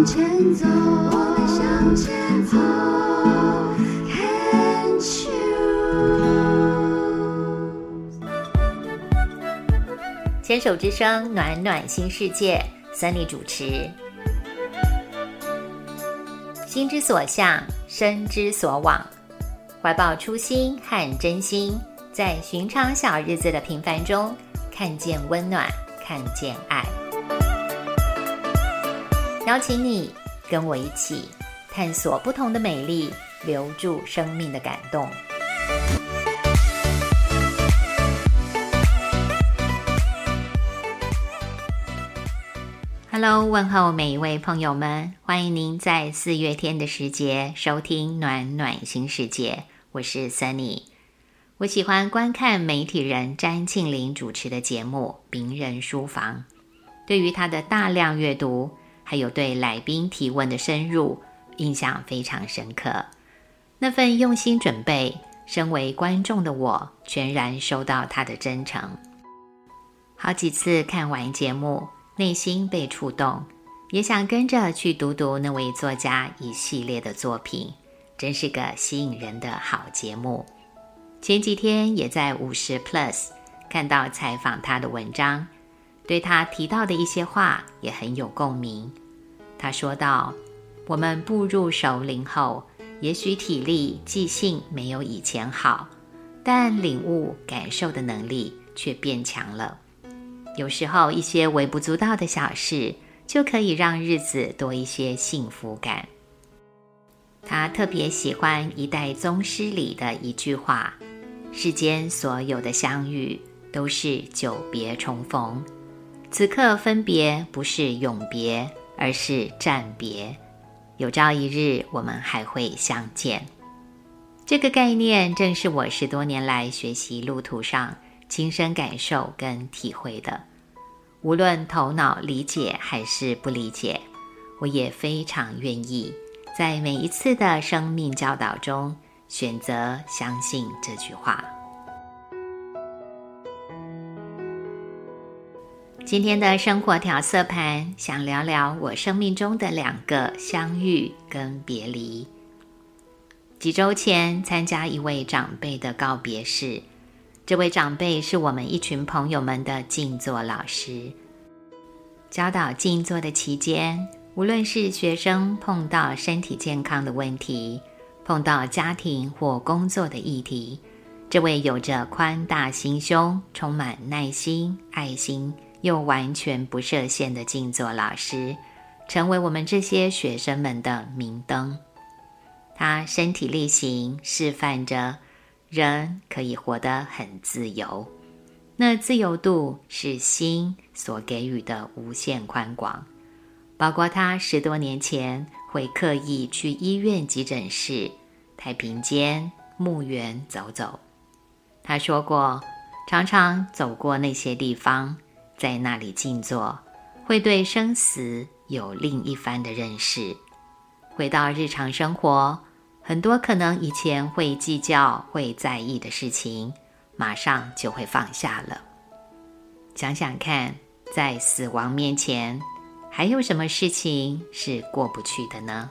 向前走，我们向前走，Can't choose。牵手之声，暖暖新世界，Sunny 主持。心之所向，身之所往，怀抱初心和真心，在寻常小日子的平凡中，看见温暖，看见爱。邀请你跟我一起探索不同的美丽，留住生命的感动。Hello，问候每一位朋友们，欢迎您在四月天的时节收听暖暖新世界，我是 Sunny。我喜欢观看媒体人詹庆林主持的节目《名人书房》，对于他的大量阅读。还有对来宾提问的深入，印象非常深刻。那份用心准备，身为观众的我全然收到他的真诚。好几次看完节目，内心被触动，也想跟着去读读那位作家一系列的作品，真是个吸引人的好节目。前几天也在五十 Plus 看到采访他的文章。对他提到的一些话也很有共鸣。他说道：“我们步入熟龄后，也许体力、记性没有以前好，但领悟、感受的能力却变强了。有时候，一些微不足道的小事，就可以让日子多一些幸福感。”他特别喜欢《一代宗师》里的一句话：“世间所有的相遇，都是久别重逢。”此刻分别不是永别，而是暂别。有朝一日，我们还会相见。这个概念正是我十多年来学习路途上亲身感受跟体会的。无论头脑理解还是不理解，我也非常愿意在每一次的生命教导中选择相信这句话。今天的生活调色盘，想聊聊我生命中的两个相遇跟别离。几周前参加一位长辈的告别式，这位长辈是我们一群朋友们的静坐老师。教导静坐的期间，无论是学生碰到身体健康的问题，碰到家庭或工作的议题，这位有着宽大心胸、充满耐心、爱心。又完全不设限的静坐老师，成为我们这些学生们的明灯。他身体力行，示范着人可以活得很自由。那自由度是心所给予的无限宽广。包括他十多年前会刻意去医院急诊室、太平间、墓园走走。他说过，常常走过那些地方。在那里静坐，会对生死有另一番的认识。回到日常生活，很多可能以前会计较、会在意的事情，马上就会放下了。想想看，在死亡面前，还有什么事情是过不去的呢？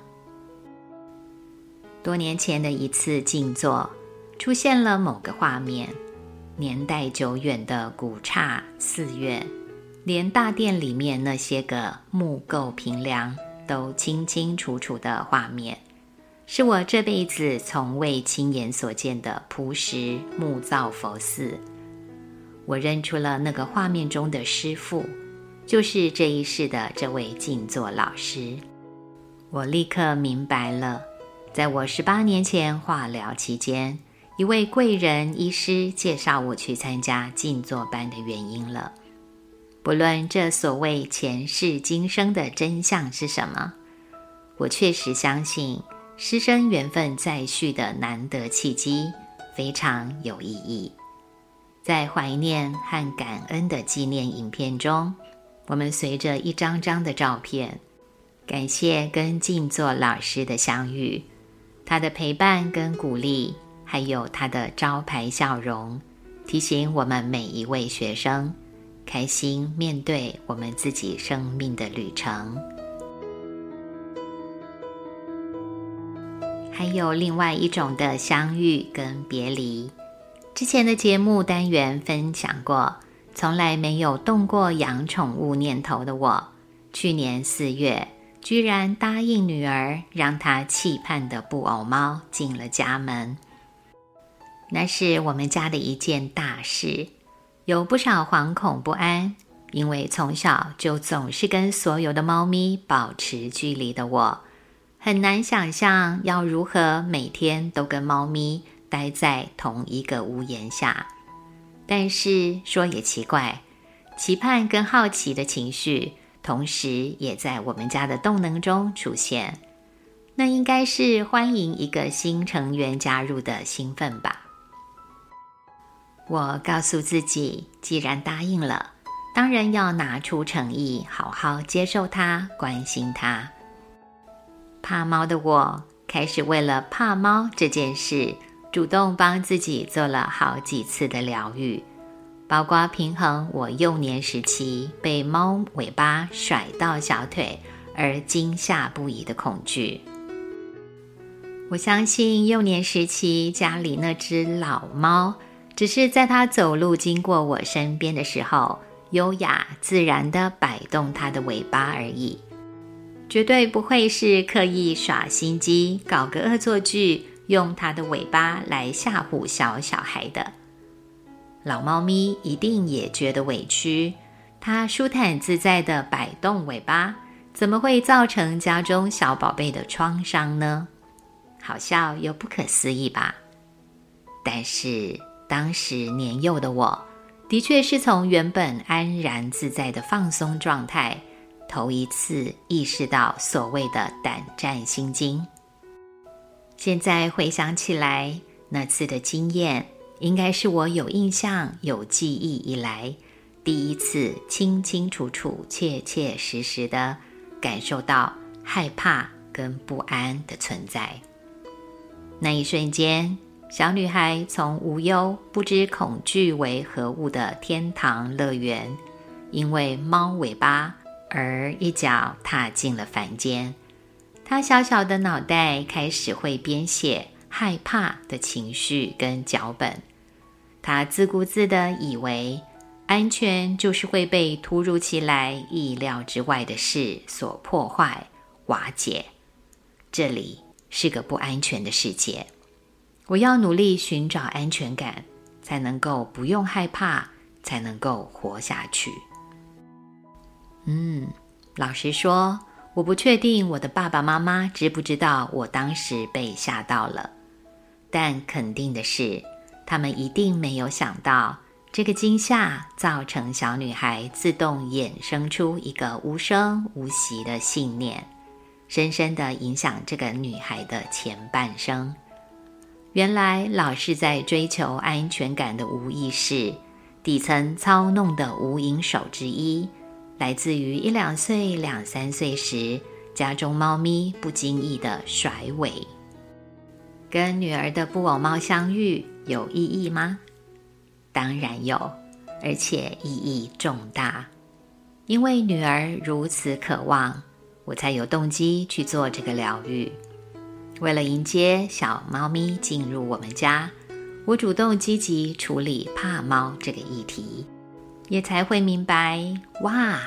多年前的一次静坐，出现了某个画面，年代久远的古刹寺院。连大殿里面那些个木构平梁都清清楚楚的画面，是我这辈子从未亲眼所见的朴实木造佛寺。我认出了那个画面中的师父，就是这一世的这位静坐老师。我立刻明白了，在我十八年前化疗期间，一位贵人医师介绍我去参加静坐班的原因了。不论这所谓前世今生的真相是什么，我确实相信师生缘分再续的难得契机非常有意义。在怀念和感恩的纪念影片中，我们随着一张张的照片，感谢跟静坐老师的相遇，他的陪伴跟鼓励，还有他的招牌笑容，提醒我们每一位学生。开心面对我们自己生命的旅程。还有另外一种的相遇跟别离。之前的节目单元分享过，从来没有动过养宠物念头的我，去年四月居然答应女儿，让她期盼的布偶猫进了家门。那是我们家的一件大事，有不少惶恐不安，因为从小就总是跟所有的猫咪保持距离的我。很难想象要如何每天都跟猫咪待在同一个屋檐下，但是说也奇怪，期盼跟好奇的情绪同时也在我们家的动能中出现。那应该是欢迎一个新成员加入的兴奋吧。我告诉自己，既然答应了，当然要拿出诚意，好好接受它，关心它。怕猫的我开始为了怕猫这件事，主动帮自己做了好几次的疗愈，包括平衡我幼年时期被猫尾巴甩到小腿而惊吓不已的恐惧。我相信幼年时期家里那只老猫，只是在它走路经过我身边的时候，优雅自然地摆动它的尾巴而已。绝对不会是刻意耍心机、搞个恶作剧，用它的尾巴来吓唬小小孩的。老猫咪一定也觉得委屈，它舒坦自在的摆动尾巴，怎么会造成家中小宝贝的创伤呢？好笑又不可思议吧？但是当时年幼的我，的确是从原本安然自在的放松状态。头一次意识到所谓的胆战心惊。现在回想起来，那次的经验，应该是我有印象、有记忆以来，第一次清清楚楚、切切实实的感受到害怕跟不安的存在。那一瞬间，小女孩从无忧、不知恐惧为何物的天堂乐园，因为猫尾巴。而一脚踏进了凡间，她小小的脑袋开始会编写害怕的情绪跟脚本。她自顾自的以为，安全就是会被突如其来、意料之外的事所破坏、瓦解。这里是个不安全的世界，我要努力寻找安全感，才能够不用害怕，才能够活下去。嗯，老实说，我不确定我的爸爸妈妈知不知道我当时被吓到了，但肯定的是，他们一定没有想到这个惊吓造成小女孩自动衍生出一个无声无息的信念，深深的影响这个女孩的前半生。原来，老是在追求安全感的无意识，底层操弄的无影手之一。来自于一两岁、两三岁时，家中猫咪不经意的甩尾。跟女儿的布偶猫相遇有意义吗？当然有，而且意义重大。因为女儿如此渴望，我才有动机去做这个疗愈。为了迎接小猫咪进入我们家，我主动积极处理怕猫这个议题。也才会明白，哇，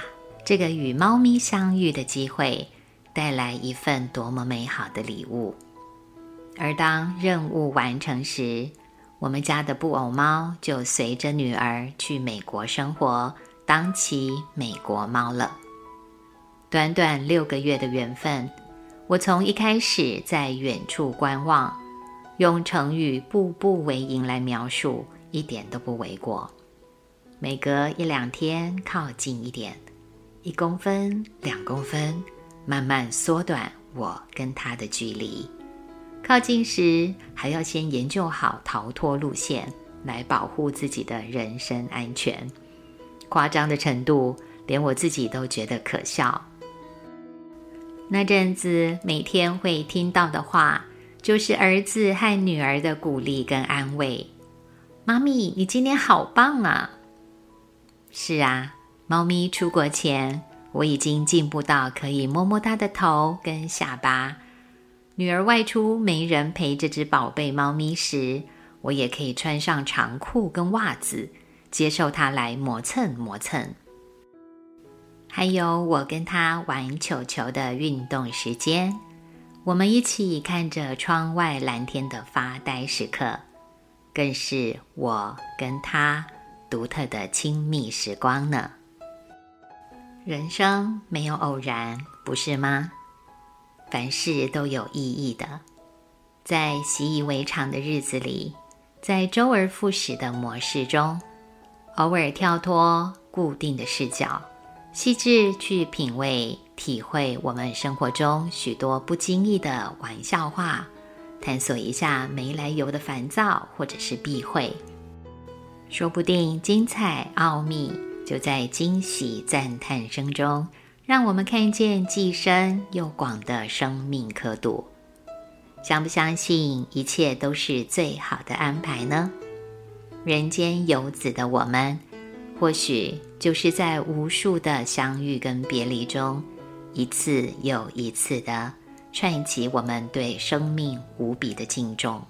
这个与猫咪相遇的机会带来一份多么美好的礼物。而当任务完成时，我们家的布偶猫就随着女儿去美国生活，当起美国猫了。短短六个月的缘分，我从一开始在远处观望，用成语“步步为营”来描述，一点都不为过。每隔一两天靠近一点，一公分、两公分，慢慢缩短我跟他的距离。靠近时还要先研究好逃脱路线，来保护自己的人身安全。夸张的程度，连我自己都觉得可笑。那阵子每天会听到的话，就是儿子和女儿的鼓励跟安慰：“妈咪，你今天好棒啊！”是啊，猫咪出国前，我已经进步到可以摸摸它的头跟下巴。女儿外出没人陪这只宝贝猫咪时，我也可以穿上长裤跟袜子，接受它来磨蹭磨蹭。还有我跟他玩球球的运动时间，我们一起看着窗外蓝天的发呆时刻，更是我跟他独特的亲密时光呢。人生没有偶然，不是吗？凡事都有意义的，在习以为常的日子里，在周而复始的模式中，偶尔跳脱固定的视角，细致去品味、体会我们生活中许多不经意的玩笑话，探索一下没来由的烦躁或者是避讳，说不定精彩奥秘就在惊喜赞叹声中。让我们看见既深又广的生命刻度，相不相信一切都是最好的安排呢？人间游子的我们，或许就是在无数的相遇跟别离中，一次又一次的串起我们对生命无比的敬重。